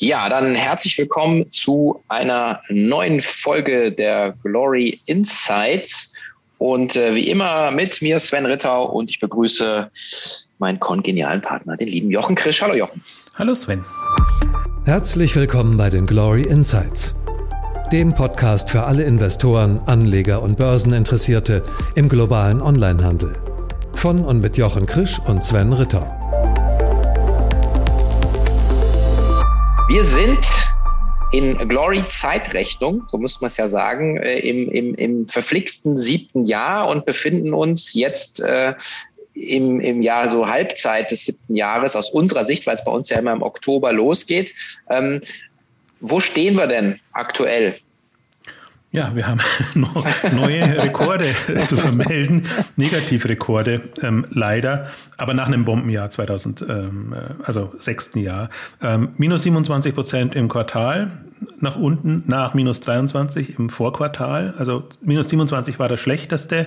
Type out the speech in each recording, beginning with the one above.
Ja, dann herzlich willkommen zu einer neuen Folge der Glory Insights. Und äh, wie immer mit mir Sven Rittau und ich begrüße meinen kongenialen Partner, den lieben Jochen Krisch. Hallo Jochen. Hallo Sven. Herzlich willkommen bei den Glory Insights, dem Podcast für alle Investoren, Anleger und Börseninteressierte im globalen Onlinehandel. Von und mit Jochen Krisch und Sven Ritter. Wir sind in Glory Zeitrechnung, so müsste man es ja sagen, äh, im, im, im verflixten siebten Jahr und befinden uns jetzt äh, im, im Jahr so Halbzeit des siebten Jahres aus unserer Sicht, weil es bei uns ja immer im Oktober losgeht. Ähm, wo stehen wir denn aktuell? Ja, wir haben neue Rekorde zu vermelden, Negativrekorde ähm, leider, aber nach einem Bombenjahr 2000, ähm, äh, also sechsten Jahr. Ähm, minus 27 Prozent im Quartal, nach unten nach minus 23 im Vorquartal. Also minus 27 war das schlechteste.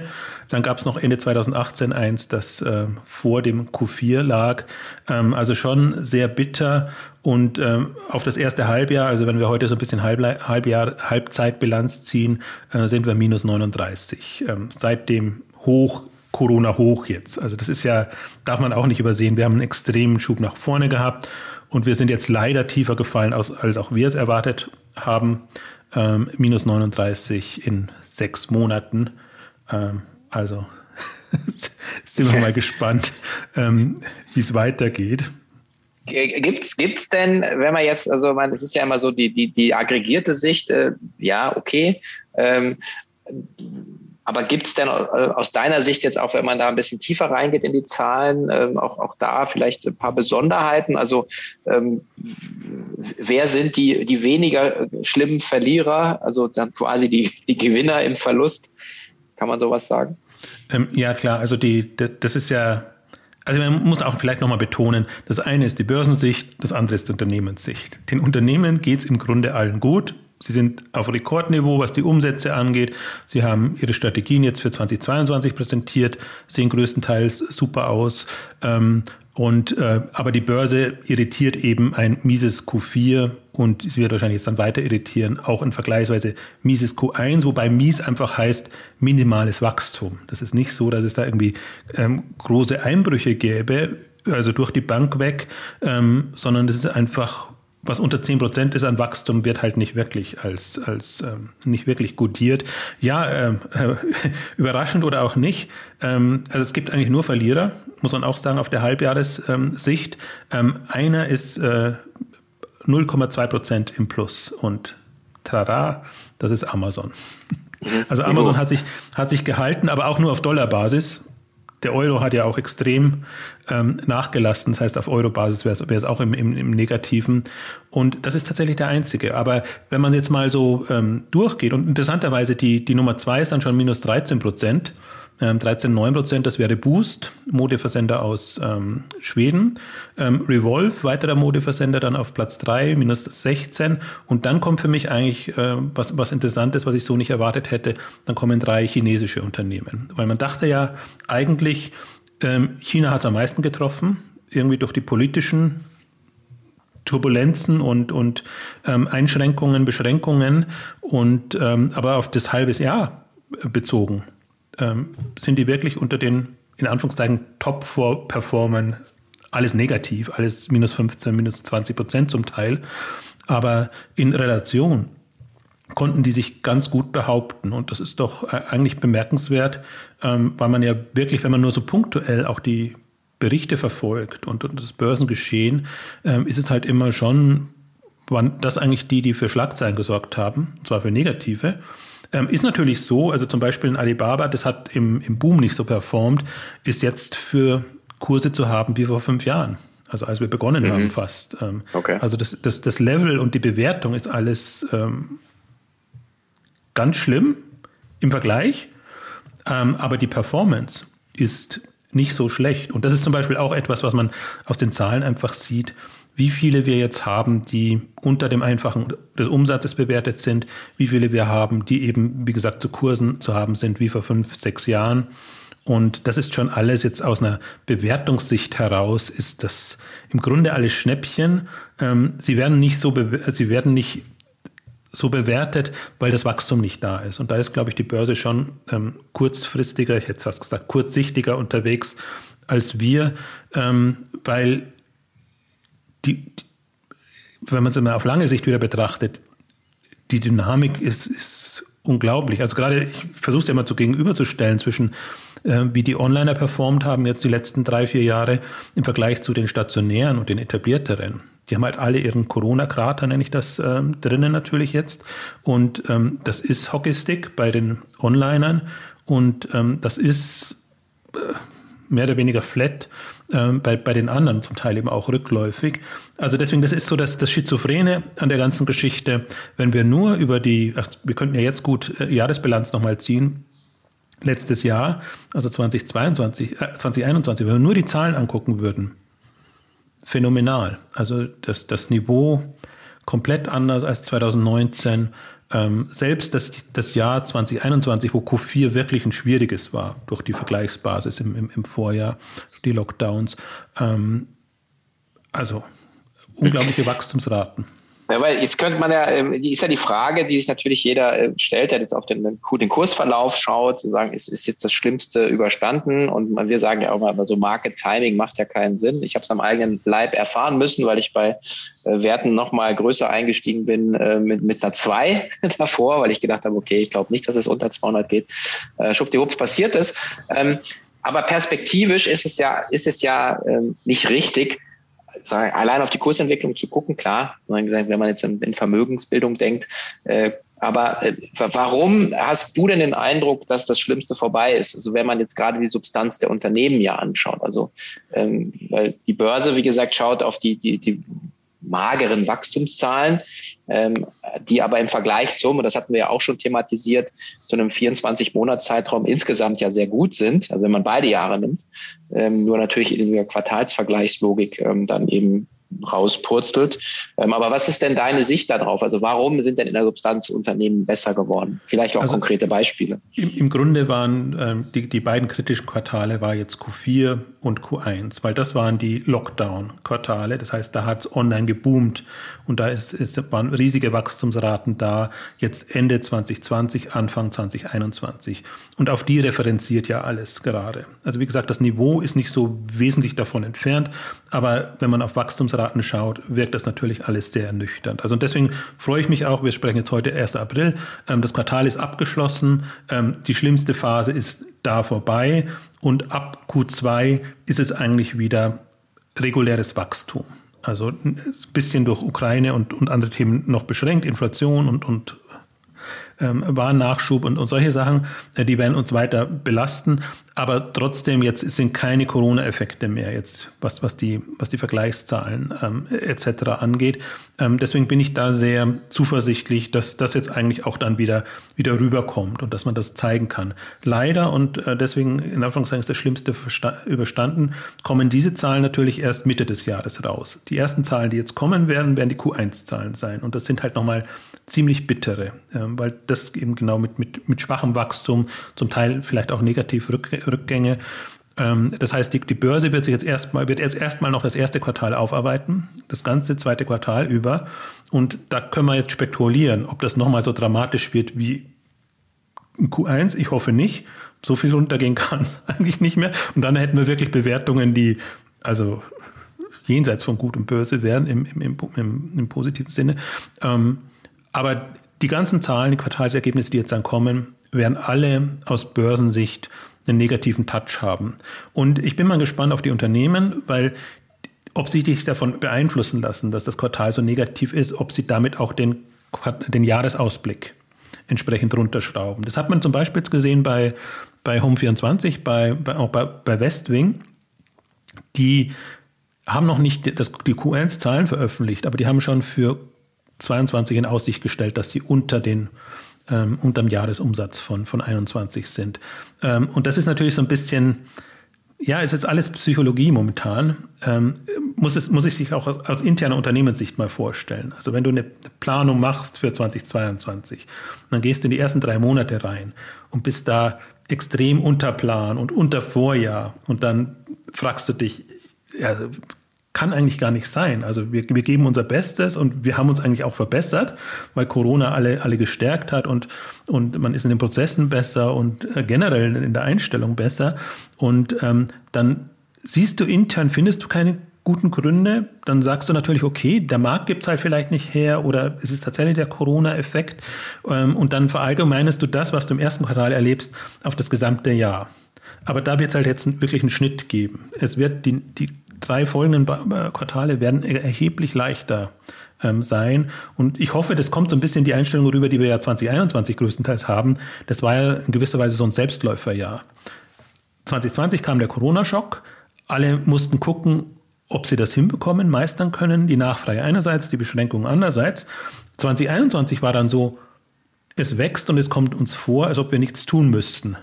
Dann gab es noch Ende 2018 eins, das äh, vor dem Q4 lag. Ähm, also schon sehr bitter. Und ähm, auf das erste Halbjahr, also wenn wir heute so ein bisschen Halbjahr, Halbjahr Halbzeitbilanz ziehen, äh, sind wir minus 39. Ähm, seit dem Hoch Corona hoch jetzt. Also das ist ja, darf man auch nicht übersehen. Wir haben einen extremen Schub nach vorne gehabt und wir sind jetzt leider tiefer gefallen, als, als auch wir es erwartet haben. Ähm, minus 39 in sechs Monaten. Ähm, also sind wir mal gespannt, ähm, wie es weitergeht. Gibt's gibt's denn, wenn man jetzt, also man, es ist ja immer so die die die aggregierte Sicht, äh, ja okay, ähm, aber gibt es denn äh, aus deiner Sicht jetzt auch, wenn man da ein bisschen tiefer reingeht in die Zahlen, ähm, auch, auch da vielleicht ein paar Besonderheiten? Also ähm, wer sind die, die weniger schlimmen Verlierer, also dann quasi die, die Gewinner im Verlust? Kann man sowas sagen? Ähm, ja, klar. Also die, das ist ja also man muss auch vielleicht nochmal betonen, das eine ist die Börsensicht, das andere ist die Unternehmenssicht. Den Unternehmen geht es im Grunde allen gut. Sie sind auf Rekordniveau, was die Umsätze angeht. Sie haben ihre Strategien jetzt für 2022 präsentiert, sehen größtenteils super aus. Ähm, und, äh, aber die Börse irritiert eben ein mieses Q4 und sie wird wahrscheinlich jetzt dann weiter irritieren, auch ein vergleichsweise mieses Q1, wobei mies einfach heißt minimales Wachstum. Das ist nicht so, dass es da irgendwie ähm, große Einbrüche gäbe, also durch die Bank weg, ähm, sondern es ist einfach was unter 10 Prozent ist an Wachstum, wird halt nicht wirklich als, als ähm, nicht wirklich gutiert. Ja, äh, äh, überraschend oder auch nicht. Ähm, also es gibt eigentlich nur Verlierer, muss man auch sagen, auf der Halbjahressicht. Ähm, einer ist äh, 0,2 Prozent im Plus und tada, das ist Amazon. Mhm. Also Amazon hat sich, hat sich gehalten, aber auch nur auf Dollarbasis der Euro hat ja auch extrem ähm, nachgelassen. Das heißt, auf Euro-Basis wäre es auch im, im, im, Negativen. Und das ist tatsächlich der einzige. Aber wenn man jetzt mal so ähm, durchgeht, und interessanterweise die, die Nummer zwei ist dann schon minus 13 Prozent. 13,9 ähm, Prozent, das wäre Boost, Modeversender aus ähm, Schweden. Ähm, Revolve, weiterer Modeversender, dann auf Platz 3, minus 16. Und dann kommt für mich eigentlich äh, was, was Interessantes, was ich so nicht erwartet hätte. Dann kommen drei chinesische Unternehmen. Weil man dachte ja eigentlich, ähm, China hat es am meisten getroffen, irgendwie durch die politischen Turbulenzen und, und ähm, Einschränkungen, Beschränkungen und ähm, aber auf das halbes Jahr bezogen ähm, sind die wirklich unter den, in Anführungszeichen, Top-Performern alles negativ, alles minus 15, minus 20 Prozent zum Teil. Aber in Relation konnten die sich ganz gut behaupten. Und das ist doch äh, eigentlich bemerkenswert, ähm, weil man ja wirklich, wenn man nur so punktuell auch die Berichte verfolgt und, und das Börsengeschehen, ähm, ist es halt immer schon, waren das eigentlich die, die für Schlagzeilen gesorgt haben, und zwar für negative. Ähm, ist natürlich so, also zum Beispiel in Alibaba, das hat im, im Boom nicht so performt, ist jetzt für Kurse zu haben wie vor fünf Jahren. Also als wir begonnen mhm. haben fast. Ähm, okay. Also das, das, das Level und die Bewertung ist alles ähm, ganz schlimm im Vergleich, ähm, aber die Performance ist nicht so schlecht. Und das ist zum Beispiel auch etwas, was man aus den Zahlen einfach sieht wie viele wir jetzt haben, die unter dem einfachen des Umsatzes bewertet sind, wie viele wir haben, die eben, wie gesagt, zu Kursen zu haben sind wie vor fünf, sechs Jahren. Und das ist schon alles jetzt aus einer Bewertungssicht heraus, ist das im Grunde alles Schnäppchen. Ähm, sie werden nicht so, sie werden nicht so bewertet, weil das Wachstum nicht da ist. Und da ist, glaube ich, die Börse schon ähm, kurzfristiger, ich hätte fast gesagt, kurzsichtiger unterwegs als wir, ähm, weil die, wenn man es immer auf lange Sicht wieder betrachtet, die Dynamik ist, ist unglaublich. Also gerade, ich versuche es ja mal so gegenüberzustellen zwischen, äh, wie die Onliner performt haben jetzt die letzten drei, vier Jahre im Vergleich zu den stationären und den etablierteren. Die haben halt alle ihren Corona-Krater, nenne ich das, äh, drinnen natürlich jetzt. Und ähm, das ist Hockeystick bei den Onlinern und ähm, das ist äh, mehr oder weniger flat äh, bei, bei den anderen, zum Teil eben auch rückläufig. Also deswegen, das ist so das, das Schizophrene an der ganzen Geschichte. Wenn wir nur über die, ach, wir könnten ja jetzt gut äh, Jahresbilanz nochmal ziehen, letztes Jahr, also 2022, äh, 2021, wenn wir nur die Zahlen angucken würden, phänomenal. Also das, das Niveau komplett anders als 2019. Ähm, selbst das, das Jahr 2021, wo Q4 wirklich ein schwieriges war, durch die Vergleichsbasis im, im, im Vorjahr, die Lockdowns. Ähm, also unglaubliche Wachstumsraten. Ja, weil jetzt könnte man ja, ähm, die ist ja die Frage, die sich natürlich jeder äh, stellt, der jetzt auf den, den Kursverlauf schaut, zu sagen, ist, ist jetzt das Schlimmste überstanden? Und wir sagen ja auch mal, so Market Timing macht ja keinen Sinn. Ich habe es am eigenen Leib erfahren müssen, weil ich bei äh, Werten nochmal größer eingestiegen bin äh, mit, mit einer 2 davor, weil ich gedacht habe, okay, ich glaube nicht, dass es unter 200 geht. Schwuppdiwupps passiert ist. Ähm, aber perspektivisch ist es ja, ist es ja ähm, nicht richtig, allein auf die Kursentwicklung zu gucken, klar, wenn man jetzt in, Vermögensbildung denkt, äh, aber äh, warum hast du denn den Eindruck, dass das Schlimmste vorbei ist? Also wenn man jetzt gerade die Substanz der Unternehmen ja anschaut, also ähm, weil die Börse, wie gesagt, schaut auf die, die, die mageren Wachstumszahlen, ähm, die aber im Vergleich zum, und das hatten wir ja auch schon thematisiert, zu einem 24-Monats-Zeitraum insgesamt ja sehr gut sind. Also wenn man beide Jahre nimmt, ähm, nur natürlich in der Quartalsvergleichslogik ähm, dann eben rauspurzelt. Ähm, aber was ist denn deine Sicht darauf? Also warum sind denn in der Substanz Unternehmen besser geworden? Vielleicht auch also konkrete Beispiele. Im, Im, Grunde waren ähm, die, die beiden kritischen Quartale war jetzt Q4 und Q1, weil das waren die Lockdown-Quartale. Das heißt, da hat es online geboomt und da ist, ist, waren riesige Wachstumsraten da, jetzt Ende 2020, Anfang 2021. Und auf die referenziert ja alles gerade. Also wie gesagt, das Niveau ist nicht so wesentlich davon entfernt, aber wenn man auf Wachstumsraten schaut, wirkt das natürlich alles sehr ernüchternd. Also deswegen freue ich mich auch, wir sprechen jetzt heute 1. April, ähm, das Quartal ist abgeschlossen, ähm, die schlimmste Phase ist da vorbei und ab Q2 ist es eigentlich wieder reguläres Wachstum. Also ein bisschen durch Ukraine und, und andere Themen noch beschränkt, Inflation und, und ähm, Warennachschub und, und solche Sachen, äh, die werden uns weiter belasten. Aber trotzdem, jetzt sind keine Corona-Effekte mehr, jetzt was, was, die, was die Vergleichszahlen ähm, etc. angeht. Ähm, deswegen bin ich da sehr zuversichtlich, dass das jetzt eigentlich auch dann wieder, wieder rüberkommt und dass man das zeigen kann. Leider, und äh, deswegen in Anführungszeichen ist das Schlimmste überstanden, kommen diese Zahlen natürlich erst Mitte des Jahres raus. Die ersten Zahlen, die jetzt kommen werden, werden die Q1-Zahlen sein. Und das sind halt nochmal ziemlich bittere, äh, weil das eben genau mit, mit, mit schwachem Wachstum, zum Teil vielleicht auch negativ Rückgänge. Ähm, das heißt, die, die Börse wird sich jetzt erstmal, wird jetzt erstmal noch das erste Quartal aufarbeiten, das ganze zweite Quartal über. Und da können wir jetzt spekulieren, ob das nochmal so dramatisch wird wie in Q1. Ich hoffe nicht. So viel runtergehen kann es eigentlich nicht mehr. Und dann hätten wir wirklich Bewertungen, die also jenseits von Gut und Börse wären im, im, im, im positiven Sinne. Ähm, aber die ganzen Zahlen, die Quartalsergebnisse, die jetzt dann kommen, werden alle aus Börsensicht einen negativen Touch haben. Und ich bin mal gespannt auf die Unternehmen, weil ob sie sich davon beeinflussen lassen, dass das Quartal so negativ ist, ob sie damit auch den, den Jahresausblick entsprechend runterschrauben. Das hat man zum Beispiel jetzt gesehen bei, bei Home24, bei, bei, auch bei, bei Westwing. Die haben noch nicht das, die Q1-Zahlen veröffentlicht, aber die haben schon für 22 in Aussicht gestellt, dass sie unter den ähm, unterm Jahresumsatz von, von 21 sind. Ähm, und das ist natürlich so ein bisschen, ja, es ist alles Psychologie momentan. Ähm, muss, es, muss ich sich auch aus, aus, interner Unternehmenssicht mal vorstellen. Also wenn du eine Planung machst für 2022, dann gehst du in die ersten drei Monate rein und bist da extrem unter Plan und unter Vorjahr. Und dann fragst du dich, ja, kann eigentlich gar nicht sein. Also wir, wir geben unser Bestes und wir haben uns eigentlich auch verbessert, weil Corona alle, alle gestärkt hat und, und man ist in den Prozessen besser und äh, generell in der Einstellung besser. Und ähm, dann siehst du intern, findest du keine guten Gründe, dann sagst du natürlich, okay, der Markt gibt es halt vielleicht nicht her oder es ist tatsächlich der Corona-Effekt ähm, und dann verallgemeinest du das, was du im ersten Quartal erlebst, auf das gesamte Jahr. Aber da wird es halt jetzt wirklich einen Schnitt geben. Es wird die, die drei folgenden Quartale werden erheblich leichter ähm, sein. Und ich hoffe, das kommt so ein bisschen die Einstellung rüber, die wir ja 2021 größtenteils haben. Das war ja in gewisser Weise so ein Selbstläuferjahr. 2020 kam der Corona-Schock. Alle mussten gucken, ob sie das hinbekommen, meistern können. Die Nachfrage einerseits, die Beschränkungen andererseits. 2021 war dann so, es wächst und es kommt uns vor, als ob wir nichts tun müssten.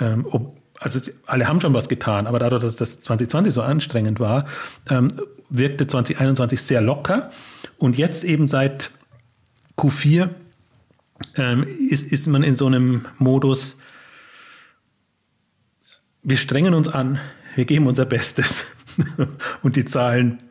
Ähm, ob, also alle haben schon was getan, aber dadurch, dass das 2020 so anstrengend war, ähm, wirkte 2021 sehr locker. Und jetzt eben seit Q4 ähm, ist, ist man in so einem Modus, wir strengen uns an, wir geben unser Bestes. und die Zahlen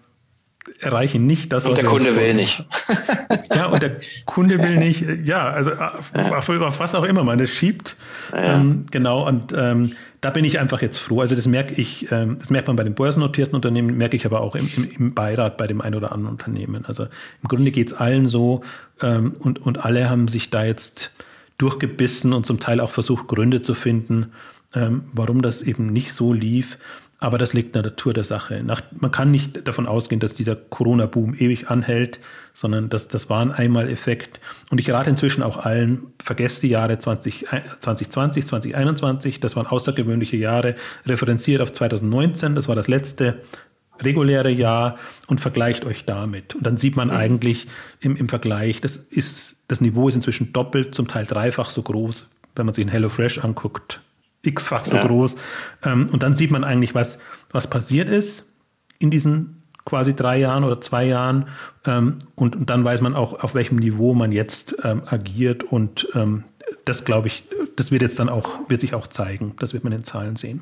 erreichen nicht das, was Und der Kunde will nicht. ja, und der Kunde will nicht, ja, also auf, auf was auch immer man es schiebt. Ja. Ähm, genau, und ähm, da bin ich einfach jetzt froh. Also das merke ich, ähm, das merkt man bei den börsennotierten Unternehmen, merke ich aber auch im, im, im Beirat bei dem einen oder anderen Unternehmen. Also im Grunde geht es allen so ähm, und, und alle haben sich da jetzt durchgebissen und zum Teil auch versucht, Gründe zu finden, ähm, warum das eben nicht so lief. Aber das liegt in der Natur der Sache. Nach, man kann nicht davon ausgehen, dass dieser Corona-Boom ewig anhält, sondern das, das war ein Einmaleffekt. Und ich rate inzwischen auch allen, vergesst die Jahre 20, 2020, 2021, das waren außergewöhnliche Jahre, referenziert auf 2019, das war das letzte reguläre Jahr und vergleicht euch damit. Und dann sieht man mhm. eigentlich im, im Vergleich, das, ist, das Niveau ist inzwischen doppelt, zum Teil dreifach so groß, wenn man sich in HelloFresh anguckt x-fach so ja. groß. Ähm, und dann sieht man eigentlich, was, was passiert ist in diesen quasi drei Jahren oder zwei Jahren. Ähm, und, und, dann weiß man auch, auf welchem Niveau man jetzt ähm, agiert. Und ähm, das, glaube ich, das wird jetzt dann auch, wird sich auch zeigen. Das wird man in Zahlen sehen.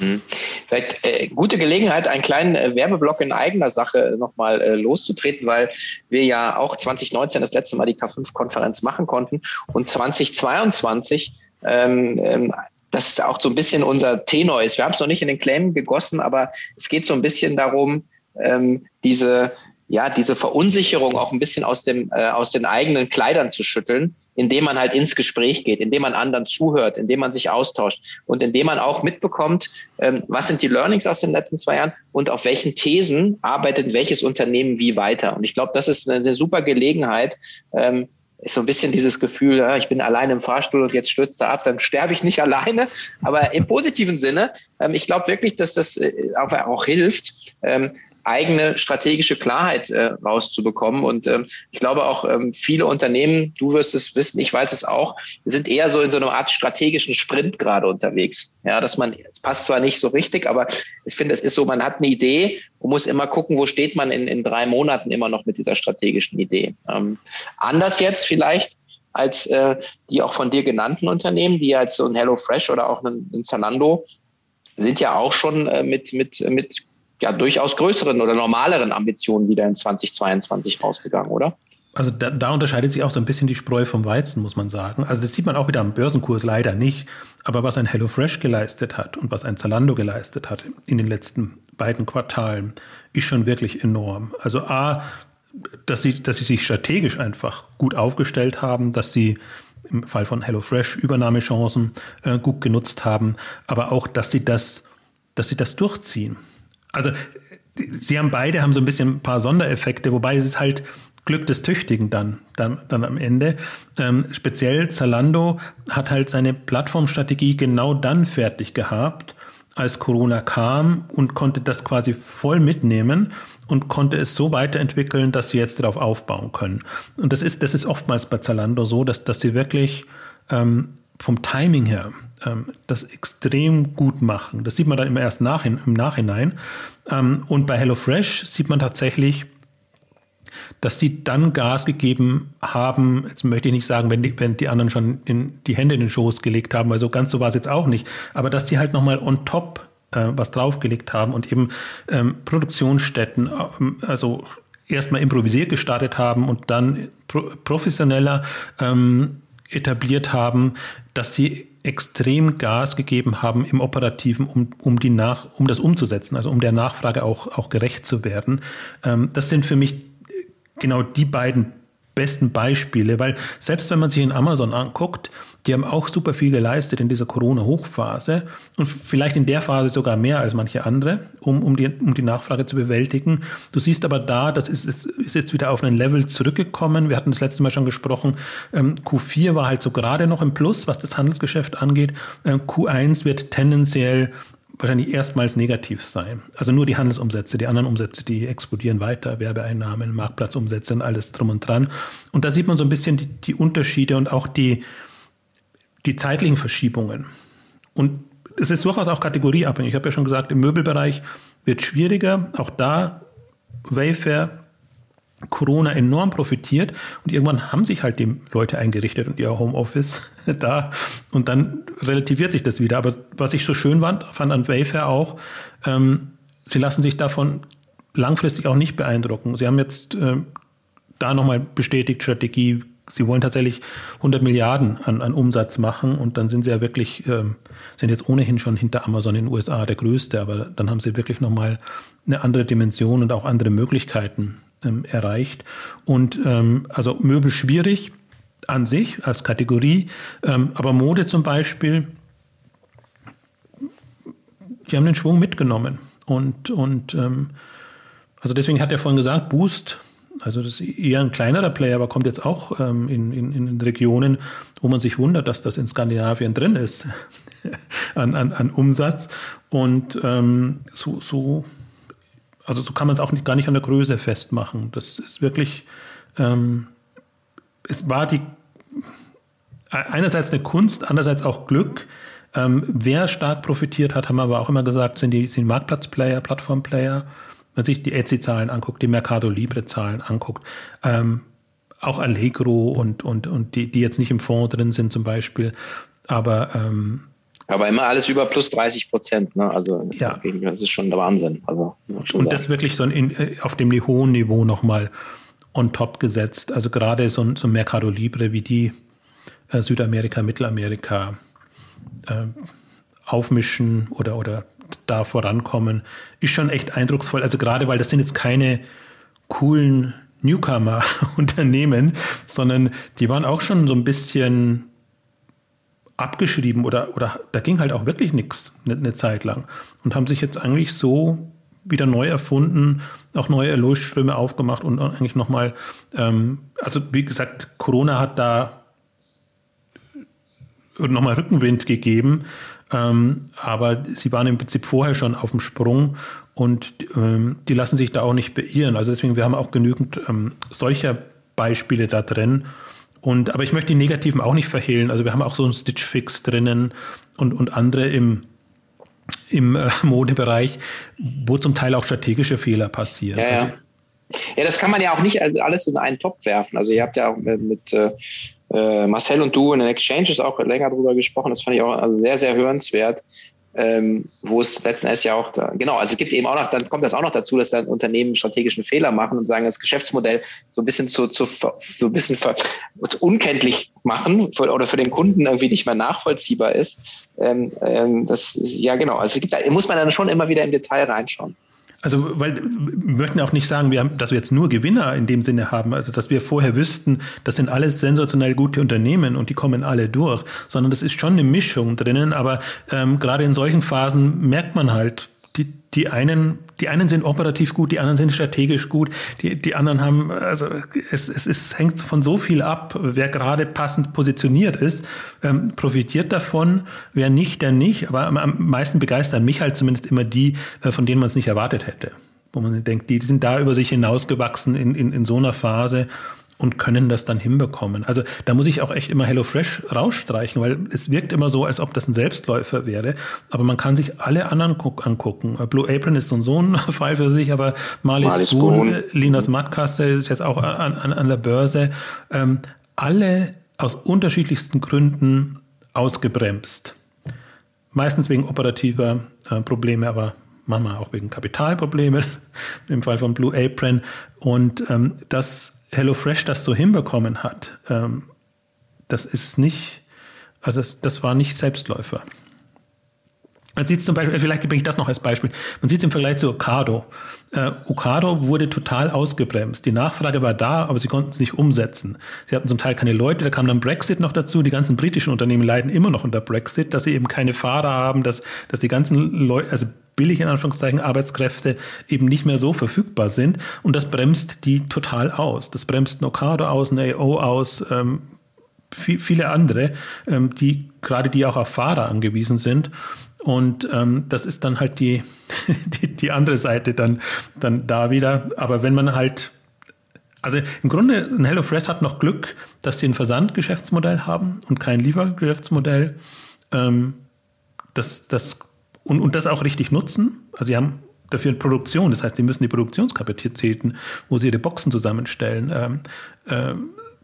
Mhm. Vielleicht äh, gute Gelegenheit, einen kleinen äh, Werbeblock in eigener Sache nochmal äh, loszutreten, weil wir ja auch 2019 das letzte Mal die K5-Konferenz machen konnten und 2022 ähm, ähm, das ist auch so ein bisschen unser Tenor ist. Wir haben es noch nicht in den Claim gegossen, aber es geht so ein bisschen darum, ähm, diese, ja, diese Verunsicherung auch ein bisschen aus, dem, äh, aus den eigenen Kleidern zu schütteln, indem man halt ins Gespräch geht, indem man anderen zuhört, indem man sich austauscht und indem man auch mitbekommt, ähm, was sind die Learnings aus den letzten zwei Jahren und auf welchen Thesen arbeitet welches Unternehmen wie weiter. Und ich glaube, das ist eine, eine super Gelegenheit, ähm, ist so ein bisschen dieses Gefühl, ja, ich bin alleine im Fahrstuhl und jetzt stürzt er ab, dann sterbe ich nicht alleine. Aber im positiven Sinne, ähm, ich glaube wirklich, dass das äh, auch, auch hilft, ähm, eigene strategische Klarheit äh, rauszubekommen. Und ähm, ich glaube auch ähm, viele Unternehmen, du wirst es wissen, ich weiß es auch, sind eher so in so einer Art strategischen Sprint gerade unterwegs. Ja, dass man, es passt zwar nicht so richtig, aber ich finde, es ist so, man hat eine Idee und muss immer gucken, wo steht man in, in drei Monaten immer noch mit dieser strategischen Idee. Ähm, anders jetzt vielleicht als äh, die auch von dir genannten Unternehmen, die als so ein HelloFresh oder auch ein, ein Zalando sind ja auch schon äh, mit, mit, mit ja durchaus größeren oder normaleren Ambitionen wieder in 2022 rausgegangen, oder? Also da, da, unterscheidet sich auch so ein bisschen die Spreu vom Weizen, muss man sagen. Also das sieht man auch wieder am Börsenkurs leider nicht. Aber was ein HelloFresh geleistet hat und was ein Zalando geleistet hat in den letzten beiden Quartalen, ist schon wirklich enorm. Also A, dass sie, dass sie sich strategisch einfach gut aufgestellt haben, dass sie im Fall von HelloFresh Übernahmechancen äh, gut genutzt haben, aber auch, dass sie das, dass sie das durchziehen. Also sie haben beide haben so ein bisschen ein paar Sondereffekte, wobei es ist halt Glück des Tüchtigen dann, dann, dann am Ende. Ähm, speziell Zalando hat halt seine Plattformstrategie genau dann fertig gehabt, als Corona kam und konnte das quasi voll mitnehmen und konnte es so weiterentwickeln, dass sie jetzt darauf aufbauen können. Und das ist, das ist oftmals bei Zalando so, dass, dass sie wirklich ähm, vom Timing her ähm, das extrem gut machen. Das sieht man dann immer erst nach, im Nachhinein. Ähm, und bei HelloFresh sieht man tatsächlich, dass sie dann Gas gegeben haben, jetzt möchte ich nicht sagen, wenn die, wenn die anderen schon in, die Hände in den Schoß gelegt haben, weil so ganz so war es jetzt auch nicht, aber dass die halt nochmal on top äh, was draufgelegt haben und eben ähm, Produktionsstätten, ähm, also erstmal improvisiert gestartet haben und dann pro professioneller ähm, etabliert haben, dass sie extrem Gas gegeben haben im Operativen, um, um, die Nach, um das umzusetzen, also um der Nachfrage auch, auch gerecht zu werden. Ähm, das sind für mich genau die beiden besten Beispiele, weil selbst wenn man sich in Amazon anguckt, die haben auch super viel geleistet in dieser Corona-Hochphase und vielleicht in der Phase sogar mehr als manche andere, um, um, die, um die Nachfrage zu bewältigen. Du siehst aber da, das ist, ist jetzt wieder auf ein Level zurückgekommen. Wir hatten das letzte Mal schon gesprochen. Ähm, Q4 war halt so gerade noch im Plus, was das Handelsgeschäft angeht. Ähm, Q1 wird tendenziell wahrscheinlich erstmals negativ sein. Also nur die Handelsumsätze, die anderen Umsätze, die explodieren weiter, Werbeeinnahmen, Marktplatzumsätze und alles drum und dran. Und da sieht man so ein bisschen die, die Unterschiede und auch die, die zeitlichen Verschiebungen. Und es ist durchaus auch kategorieabhängig. Ich habe ja schon gesagt, im Möbelbereich wird schwieriger. Auch da Wayfair, Corona enorm profitiert und irgendwann haben sich halt die Leute eingerichtet und ihr Homeoffice da und dann relativiert sich das wieder. Aber was ich so schön fand, fand an Wayfair auch, ähm, sie lassen sich davon langfristig auch nicht beeindrucken. Sie haben jetzt äh, da nochmal bestätigt, Strategie sie wollen tatsächlich 100 Milliarden an, an Umsatz machen und dann sind sie ja wirklich, äh, sind jetzt ohnehin schon hinter Amazon in den USA der größte, aber dann haben sie wirklich nochmal eine andere Dimension und auch andere Möglichkeiten ähm, erreicht. Und ähm, also Möbel schwierig an sich als Kategorie, ähm, aber Mode zum Beispiel, die haben den Schwung mitgenommen und, und ähm, also deswegen hat er vorhin gesagt, Boost also das ist eher ein kleinerer Player, aber kommt jetzt auch ähm, in, in, in, Regionen, wo man sich wundert, dass das in Skandinavien drin ist an, an, an, Umsatz. Und ähm, so, so, also so kann man es auch nicht, gar nicht an der Größe festmachen. Das ist wirklich, ähm, es war die einerseits eine Kunst, andererseits auch Glück. Ähm, wer stark profitiert hat, haben wir aber auch immer gesagt, sind die sind Marktplatzplayer, Plattformplayer man sich die Etsy-Zahlen anguckt, die Mercado Libre-Zahlen anguckt, ähm, auch Allegro und, und, und die, die jetzt nicht im Fonds drin sind zum Beispiel, aber ähm, aber immer alles über plus 30 Prozent, ne? Also ja. das ist schon der Wahnsinn. Also, und das wirklich so in, äh, auf dem hohen Niveau nochmal on top gesetzt. Also gerade so, so ein Mercado Libre wie die äh, Südamerika, Mittelamerika äh, aufmischen oder, oder da vorankommen, ist schon echt eindrucksvoll. Also gerade weil das sind jetzt keine coolen Newcomer-Unternehmen, sondern die waren auch schon so ein bisschen abgeschrieben oder, oder da ging halt auch wirklich nichts eine, eine Zeit lang und haben sich jetzt eigentlich so wieder neu erfunden, auch neue Erlösströme aufgemacht und eigentlich nochmal, ähm, also wie gesagt, Corona hat da nochmal Rückenwind gegeben ähm, aber sie waren im Prinzip vorher schon auf dem Sprung und ähm, die lassen sich da auch nicht beirren. Also deswegen, wir haben auch genügend ähm, solcher Beispiele da drin. Und, aber ich möchte die negativen auch nicht verhehlen. Also wir haben auch so einen Stitch Fix drinnen und, und andere im, im äh, Modebereich, wo zum Teil auch strategische Fehler passieren. Ja, ja. Also, ja, das kann man ja auch nicht alles in einen Topf werfen. Also ihr habt ja auch mit äh, äh, Marcel und du in den Exchanges auch länger drüber gesprochen. Das fand ich auch also sehr, sehr hörenswert. Ähm, wo es letzten Endes ja auch, da, genau, also es gibt eben auch noch, dann kommt das auch noch dazu, dass dann Unternehmen strategischen Fehler machen und sagen, das Geschäftsmodell so ein bisschen zu, zu so ein bisschen ver, unkenntlich machen für, oder für den Kunden irgendwie nicht mehr nachvollziehbar ist. Ähm, ähm, das, ja, genau, also es gibt, da muss man dann schon immer wieder im Detail reinschauen. Also, weil wir möchten auch nicht sagen, wir haben, dass wir jetzt nur Gewinner in dem Sinne haben, also dass wir vorher wüssten, das sind alles sensationell gute Unternehmen und die kommen alle durch, sondern das ist schon eine Mischung drinnen, aber ähm, gerade in solchen Phasen merkt man halt, die, einen, die einen sind operativ gut, die anderen sind strategisch gut, die, die anderen haben, also es, es, es hängt von so viel ab, wer gerade passend positioniert ist, ähm, profitiert davon, wer nicht, der nicht, aber am, am meisten begeistern mich halt zumindest immer die, äh, von denen man es nicht erwartet hätte. Wo man denkt, die, die sind da über sich hinausgewachsen in, in, in so einer Phase und können das dann hinbekommen. Also da muss ich auch echt immer HelloFresh rausstreichen, weil es wirkt immer so, als ob das ein Selbstläufer wäre. Aber man kann sich alle anderen angucken. Blue Apron ist so ein, so ein Fall für sich, aber Marley, Marley Spoon, Spoon, äh, Linas Matkasse ist jetzt auch an, an, an der Börse. Ähm, alle aus unterschiedlichsten Gründen ausgebremst. Meistens wegen operativer äh, Probleme, aber manchmal auch wegen Kapitalproblemen, im Fall von Blue Apron. Und ähm, dass HelloFresh das so hinbekommen hat, ähm, das ist nicht, also das, das war nicht Selbstläufer. Man sieht zum Beispiel, vielleicht bringe ich das noch als Beispiel. Man sieht es im Vergleich zu Ocado. Äh, Ocado wurde total ausgebremst. Die Nachfrage war da, aber sie konnten es nicht umsetzen. Sie hatten zum Teil keine Leute, da kam dann Brexit noch dazu. Die ganzen britischen Unternehmen leiden immer noch unter Brexit, dass sie eben keine Fahrer haben, dass, dass die ganzen Leute, also billig in Anführungszeichen Arbeitskräfte eben nicht mehr so verfügbar sind. Und das bremst die total aus. Das bremst ein Ocado aus, ein AO aus, ähm, viele andere, ähm, die gerade die auch auf Fahrer angewiesen sind. Und ähm, das ist dann halt die, die, die, andere Seite dann, dann da wieder. Aber wenn man halt, also im Grunde, ein HelloFresh hat noch Glück, dass sie ein Versandgeschäftsmodell haben und kein Liefergeschäftsmodell. Ähm, das, das, und, und das auch richtig nutzen. Also sie haben dafür eine Produktion, das heißt, sie müssen die Produktionskapazitäten, wo sie ihre Boxen zusammenstellen, ähm, äh,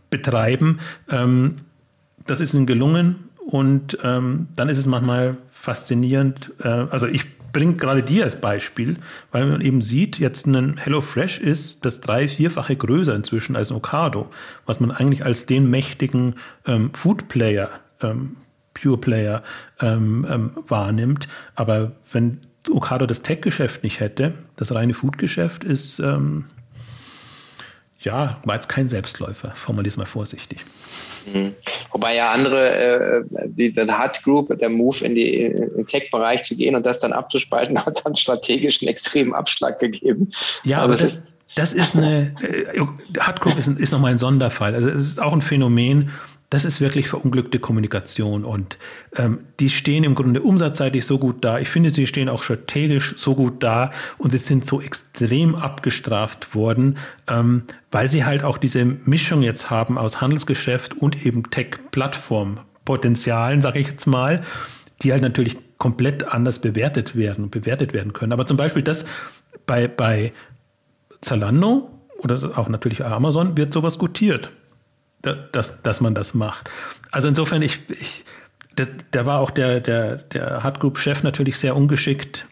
betreiben. Ähm, das ist ihnen gelungen und ähm, dann ist es manchmal faszinierend. Äh, also ich bringe gerade dir als Beispiel, weil man eben sieht, jetzt ein HelloFresh ist das drei-, vierfache größer inzwischen als ein Ocado, was man eigentlich als den mächtigen ähm, Food Player, ähm, Pure Player ähm, ähm, wahrnimmt. Aber wenn Ocado das Tech-Geschäft nicht hätte, das reine Food-Geschäft ist, ähm, ja, war jetzt kein Selbstläufer, formuliere es mal vorsichtig. Mhm. Wobei ja andere, äh, wie der Hut Group, der Move in den Tech-Bereich zu gehen und das dann abzuspalten, hat dann strategisch einen extremen Abschlag gegeben. Ja, aber, aber das, das, das, ist eine, äh, Hut Group ist, ist nochmal ein Sonderfall. Also es ist auch ein Phänomen, das ist wirklich verunglückte Kommunikation und ähm, die stehen im Grunde umsatzseitig so gut da. Ich finde, sie stehen auch strategisch so gut da und sie sind so extrem abgestraft worden, ähm, weil sie halt auch diese Mischung jetzt haben aus Handelsgeschäft und eben Tech-Plattform-Potenzialen, sage ich jetzt mal, die halt natürlich komplett anders bewertet werden und bewertet werden können. Aber zum Beispiel das bei, bei Zalando oder auch natürlich Amazon wird sowas gutiert dass, dass man das macht. Also insofern, ich, ich da war auch der, der, der Hard Group-Chef natürlich sehr ungeschickt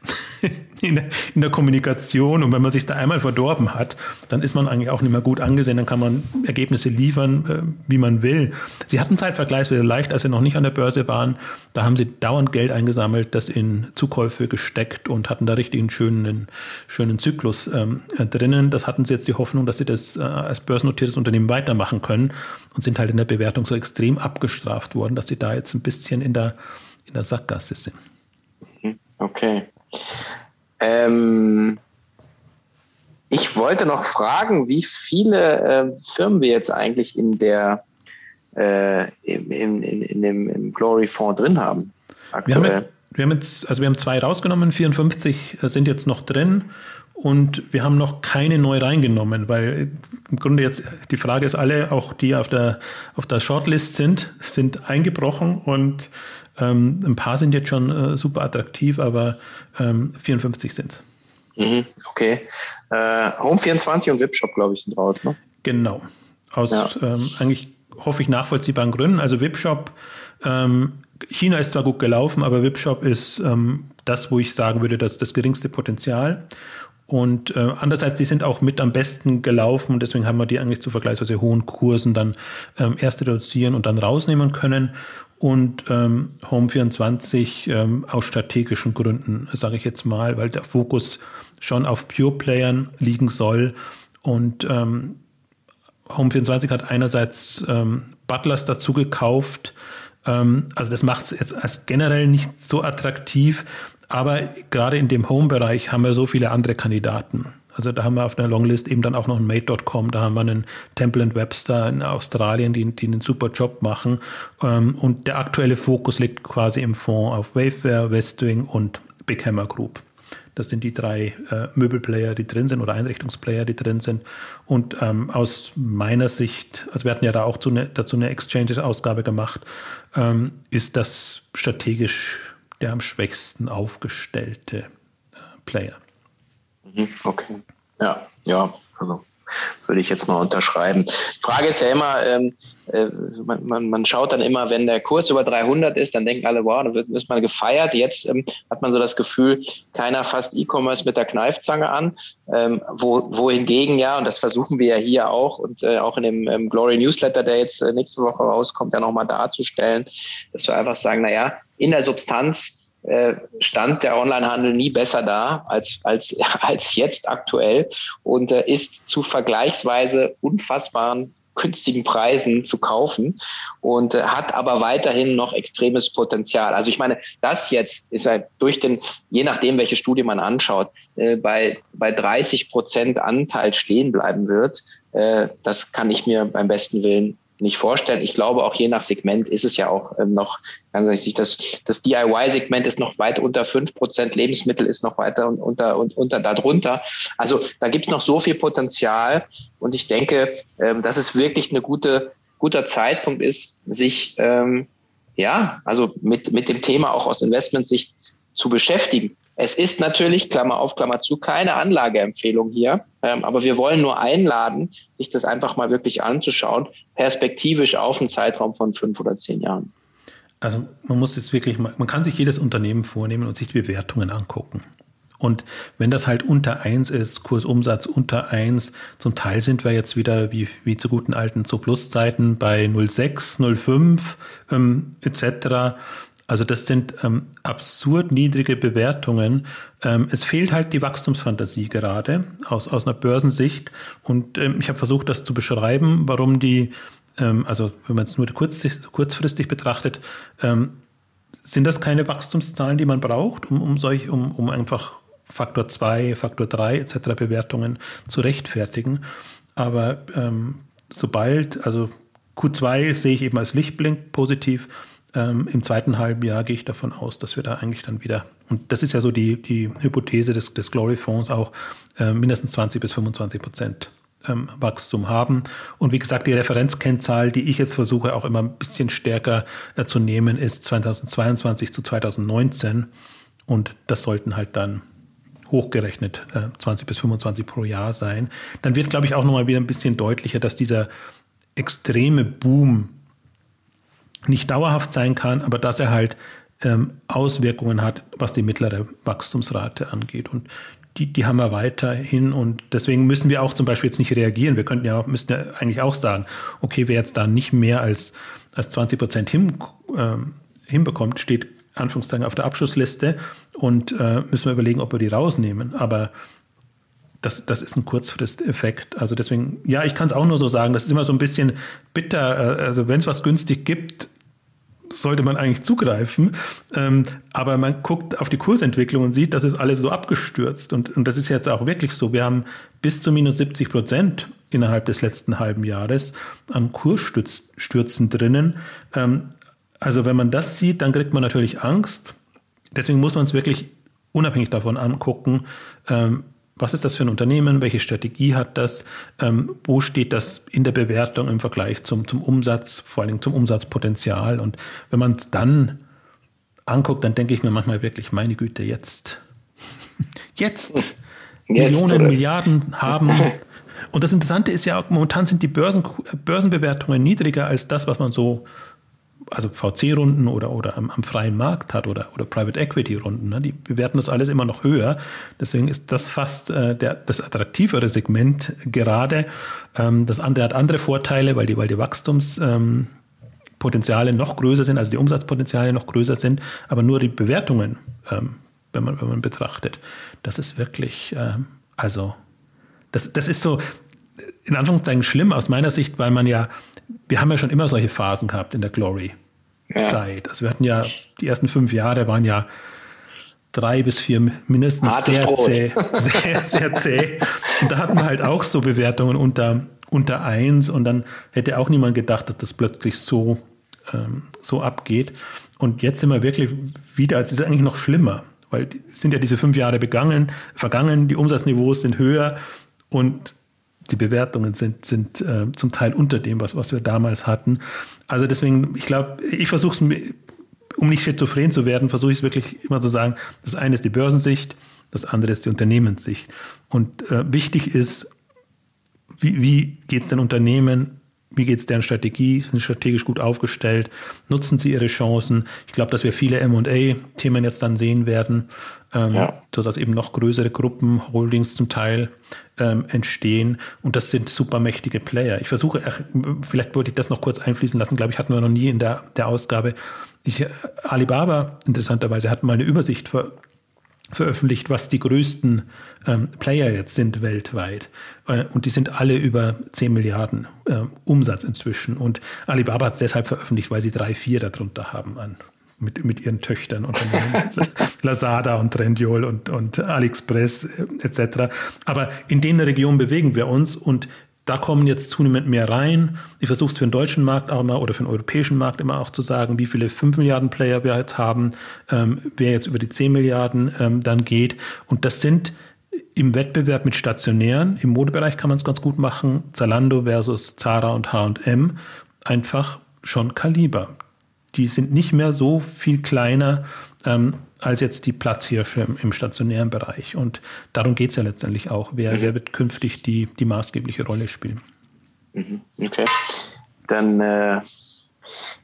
in der, in der Kommunikation. Und wenn man sich da einmal verdorben hat, dann ist man eigentlich auch nicht mehr gut angesehen. Dann kann man Ergebnisse liefern, äh, wie man will. Sie hatten Zeit vergleichsweise leicht, als sie noch nicht an der Börse waren. Da haben sie dauernd Geld eingesammelt, das in Zukäufe gesteckt und hatten da richtig einen schönen, schönen Zyklus ähm, drinnen. Das hatten sie jetzt die Hoffnung, dass sie das äh, als börsennotiertes Unternehmen weitermachen können und sind halt in der Bewertung so extrem abgestraft worden, dass sie da jetzt ein bisschen in der, in der Sackgasse sind. Okay. Ähm, ich wollte noch fragen, wie viele äh, Firmen wir jetzt eigentlich in der äh, im, in, in, in, dem im Glory Fonds drin haben. Aktuell. Wir haben, wir haben jetzt, also wir haben zwei rausgenommen, 54 sind jetzt noch drin und wir haben noch keine neu reingenommen, weil im Grunde jetzt die Frage ist, alle, auch die auf der, auf der Shortlist sind, sind eingebrochen und ähm, ein paar sind jetzt schon äh, super attraktiv, aber ähm, 54 sind es. Mhm, okay. Äh, Home24 und Webshop, glaube ich, sind raus, ne? Genau. Aus ja. ähm, eigentlich hoffe ich nachvollziehbaren Gründen. Also Webshop, ähm, China ist zwar gut gelaufen, aber Webshop ist ähm, das, wo ich sagen würde, das das geringste Potenzial. Und äh, andererseits, die sind auch mit am besten gelaufen und deswegen haben wir die eigentlich zu vergleichsweise hohen Kursen dann ähm, erst reduzieren und dann rausnehmen können und ähm, Home24 ähm, aus strategischen Gründen, sage ich jetzt mal, weil der Fokus schon auf Pure-Playern liegen soll. Und ähm, Home24 hat einerseits ähm, Butlers dazu gekauft. Ähm, also das macht es jetzt als generell nicht so attraktiv. Aber gerade in dem Home-Bereich haben wir so viele andere Kandidaten. Also da haben wir auf der Longlist eben dann auch noch ein Mate.com, da haben wir einen Temple Webster in Australien, die, die einen super Job machen. Ähm, und der aktuelle Fokus liegt quasi im Fonds auf Wayfair, Westwing und Big Hammer Group. Das sind die drei äh, Möbelplayer, die drin sind oder Einrichtungsplayer, die drin sind. Und ähm, aus meiner Sicht, also wir hatten ja da auch ne, dazu eine Exchanges-Ausgabe gemacht, ähm, ist das strategisch der am schwächsten aufgestellte äh, Player. Mhm, okay. Ja, ja, also würde ich jetzt mal unterschreiben. Frage ist ja immer, ähm, äh, man, man, man, schaut dann immer, wenn der Kurs über 300 ist, dann denken alle, wow, dann wird, wird mal gefeiert. Jetzt ähm, hat man so das Gefühl, keiner fasst E-Commerce mit der Kneifzange an, ähm, wo, wohingegen ja, und das versuchen wir ja hier auch und äh, auch in dem ähm, Glory Newsletter, der jetzt äh, nächste Woche rauskommt, ja nochmal darzustellen, dass wir einfach sagen, naja, in der Substanz äh, stand der Onlinehandel nie besser da als, als, als jetzt aktuell und äh, ist zu vergleichsweise unfassbaren günstigen Preisen zu kaufen und äh, hat aber weiterhin noch extremes Potenzial. Also ich meine, das jetzt ist halt durch den, je nachdem, welche Studie man anschaut, äh, bei, bei 30 Prozent Anteil stehen bleiben wird. Äh, das kann ich mir beim besten Willen nicht vorstellen. Ich glaube, auch je nach Segment ist es ja auch ähm, noch, ganz ehrlich, das, das DIY-Segment ist noch weit unter fünf Prozent, Lebensmittel ist noch weiter unter und unter darunter. Also da gibt es noch so viel Potenzial und ich denke, ähm, dass es wirklich eine gute, guter Zeitpunkt ist, sich ähm, ja, also mit, mit dem Thema auch aus Investmentsicht zu beschäftigen. Es ist natürlich, Klammer auf, Klammer zu, keine Anlageempfehlung hier, ähm, aber wir wollen nur einladen, sich das einfach mal wirklich anzuschauen, perspektivisch auf einen Zeitraum von fünf oder zehn Jahren. Also man muss es wirklich, man kann sich jedes Unternehmen vornehmen und sich die Bewertungen angucken. Und wenn das halt unter eins ist, Kursumsatz unter eins, zum Teil sind wir jetzt wieder wie, wie zu guten alten Zu-Plus-Zeiten bei 0,6, 0,5 ähm, etc. Also das sind ähm, absurd niedrige Bewertungen. Ähm, es fehlt halt die Wachstumsfantasie gerade aus, aus einer Börsensicht. Und ähm, ich habe versucht, das zu beschreiben, warum die, ähm, also wenn man es nur kurz, kurzfristig betrachtet, ähm, sind das keine Wachstumszahlen, die man braucht, um, um, solch, um, um einfach Faktor 2, Faktor 3 etc. Bewertungen zu rechtfertigen. Aber ähm, sobald, also Q2 sehe ich eben als Lichtblink positiv ähm, Im zweiten halben Jahr gehe ich davon aus, dass wir da eigentlich dann wieder, und das ist ja so die, die Hypothese des, des Glory-Fonds auch, äh, mindestens 20 bis 25 Prozent ähm, Wachstum haben. Und wie gesagt, die Referenzkennzahl, die ich jetzt versuche auch immer ein bisschen stärker äh, zu nehmen, ist 2022 zu 2019. Und das sollten halt dann hochgerechnet äh, 20 bis 25 pro Jahr sein. Dann wird, glaube ich, auch nochmal wieder ein bisschen deutlicher, dass dieser extreme Boom nicht dauerhaft sein kann, aber dass er halt ähm, Auswirkungen hat, was die mittlere Wachstumsrate angeht. Und die, die haben wir weiterhin und deswegen müssen wir auch zum Beispiel jetzt nicht reagieren. Wir könnten ja, müssten ja eigentlich auch sagen, okay, wer jetzt da nicht mehr als, als 20 Prozent hin, ähm, hinbekommt, steht Anführungszeichen auf der Abschlussliste und äh, müssen wir überlegen, ob wir die rausnehmen. Aber das, das ist ein Kurzfristeffekt. Also deswegen, ja, ich kann es auch nur so sagen, das ist immer so ein bisschen bitter. Äh, also wenn es was günstig gibt, sollte man eigentlich zugreifen. Ähm, aber man guckt auf die Kursentwicklung und sieht, das ist alles so abgestürzt. Und, und das ist jetzt auch wirklich so. Wir haben bis zu minus 70 Prozent innerhalb des letzten halben Jahres an Kursstürzen drinnen. Ähm, also wenn man das sieht, dann kriegt man natürlich Angst. Deswegen muss man es wirklich unabhängig davon angucken, ähm, was ist das für ein Unternehmen? Welche Strategie hat das? Ähm, wo steht das in der Bewertung im Vergleich zum, zum Umsatz, vor allem zum Umsatzpotenzial? Und wenn man es dann anguckt, dann denke ich mir manchmal wirklich, meine Güte, jetzt, jetzt, jetzt Millionen, oder? Milliarden haben. Und das Interessante ist ja auch, momentan sind die Börsen, Börsenbewertungen niedriger als das, was man so also VC-Runden oder, oder am, am, freien Markt hat oder, oder Private Equity-Runden. Ne? Die bewerten das alles immer noch höher. Deswegen ist das fast äh, der, das attraktivere Segment gerade. Ähm, das andere hat andere Vorteile, weil die, weil die Wachstumspotenziale ähm, noch größer sind, also die Umsatzpotenziale noch größer sind, aber nur die Bewertungen, ähm, wenn, man, wenn man betrachtet, das ist wirklich, ähm, also das, das ist so in Anführungszeichen schlimm aus meiner Sicht, weil man ja wir haben ja schon immer solche Phasen gehabt in der Glory-Zeit. Ja. Also wir hatten ja, die ersten fünf Jahre waren ja drei bis vier mindestens sehr zäh, sehr, sehr zäh. Und da hatten wir halt auch so Bewertungen unter, unter eins und dann hätte auch niemand gedacht, dass das plötzlich so, ähm, so abgeht. Und jetzt sind wir wirklich wieder, es ist eigentlich noch schlimmer, weil es sind ja diese fünf Jahre begangen, vergangen, die Umsatzniveaus sind höher und die Bewertungen sind, sind äh, zum Teil unter dem, was, was wir damals hatten. Also deswegen, ich glaube, ich versuche es, um nicht schizophren zu werden, versuche ich es wirklich immer zu sagen, das eine ist die Börsensicht, das andere ist die Unternehmenssicht. Und äh, wichtig ist, wie, wie geht es den Unternehmen wie geht es deren Strategie? Sind strategisch gut aufgestellt? Nutzen sie ihre Chancen? Ich glaube, dass wir viele MA-Themen jetzt dann sehen werden, ähm, ja. sodass eben noch größere Gruppen, Holdings zum Teil ähm, entstehen. Und das sind super mächtige Player. Ich versuche, ach, vielleicht wollte ich das noch kurz einfließen lassen, glaube ich, hatten wir noch nie in der, der Ausgabe. Ich, Alibaba, interessanterweise, hat mal eine Übersicht ver veröffentlicht, was die größten ähm, Player jetzt sind weltweit. Äh, und die sind alle über 10 Milliarden äh, Umsatz inzwischen. Und Alibaba hat es deshalb veröffentlicht, weil sie drei, vier darunter haben an. Mit, mit ihren Töchtern Unternehmen, Lazada und Trendyol und, und AliExpress äh, etc. Aber in den Regionen bewegen wir uns und da kommen jetzt zunehmend mehr rein. Ich versuche es für den deutschen Markt auch mal oder für den europäischen Markt immer auch zu sagen, wie viele 5 Milliarden Player wir jetzt haben, ähm, wer jetzt über die 10 Milliarden ähm, dann geht. Und das sind im Wettbewerb mit Stationären, im Modebereich kann man es ganz gut machen, Zalando versus Zara und HM, einfach schon Kaliber. Die sind nicht mehr so viel kleiner ähm, als jetzt die Platzhirsche im, im stationären Bereich. Und darum geht es ja letztendlich auch. Wer, mhm. wer wird künftig die, die maßgebliche Rolle spielen? Mhm. Okay. Dann äh,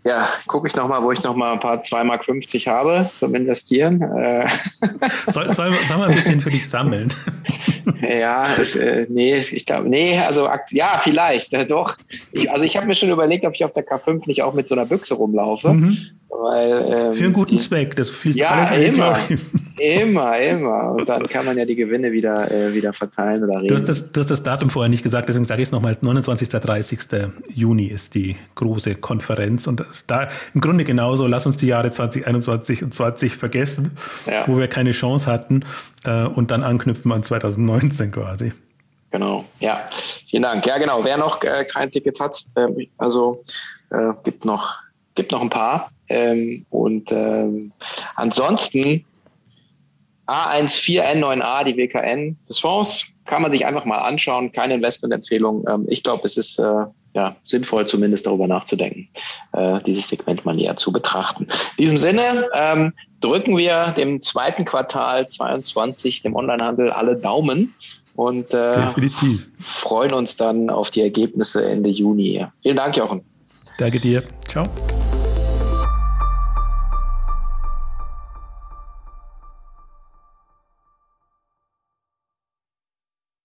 ja, gucke ich nochmal, wo ich nochmal ein paar 2,50 Mark habe zum Investieren. Äh. Soll, soll, soll man ein bisschen für dich sammeln? Ja, ich, äh, nee, ich glaube, nee, also ja, vielleicht, äh, doch. Ich, also ich habe mir schon überlegt, ob ich auf der K5 nicht auch mit so einer Büchse rumlaufe. Mhm. Weil, ähm, Für einen guten Zweck, das fließt ja, alles immer, immer, immer. Und dann kann man ja die Gewinne wieder, äh, wieder verteilen oder reden. Du hast, das, du hast das Datum vorher nicht gesagt, deswegen sage ich es nochmal. 29. 30. Juni ist die große Konferenz. Und da im Grunde genauso, lass uns die Jahre 2021 und 2020 vergessen, ja. wo wir keine Chance hatten äh, und dann anknüpfen an 2019 quasi. Genau, ja. Vielen Dank. Ja, genau. Wer noch äh, kein Ticket hat, äh, also äh, gibt noch gibt noch ein paar. Ähm, und ähm, ansonsten A14N9A, die WKN des Fonds, kann man sich einfach mal anschauen. Keine Investmentempfehlung. Ähm, ich glaube, es ist äh, ja, sinnvoll, zumindest darüber nachzudenken, äh, dieses Segment mal näher zu betrachten. In diesem Sinne ähm, drücken wir dem zweiten Quartal 22, dem Onlinehandel, alle Daumen und äh, freuen uns dann auf die Ergebnisse Ende Juni. Vielen Dank, Jochen. Danke dir. Ciao.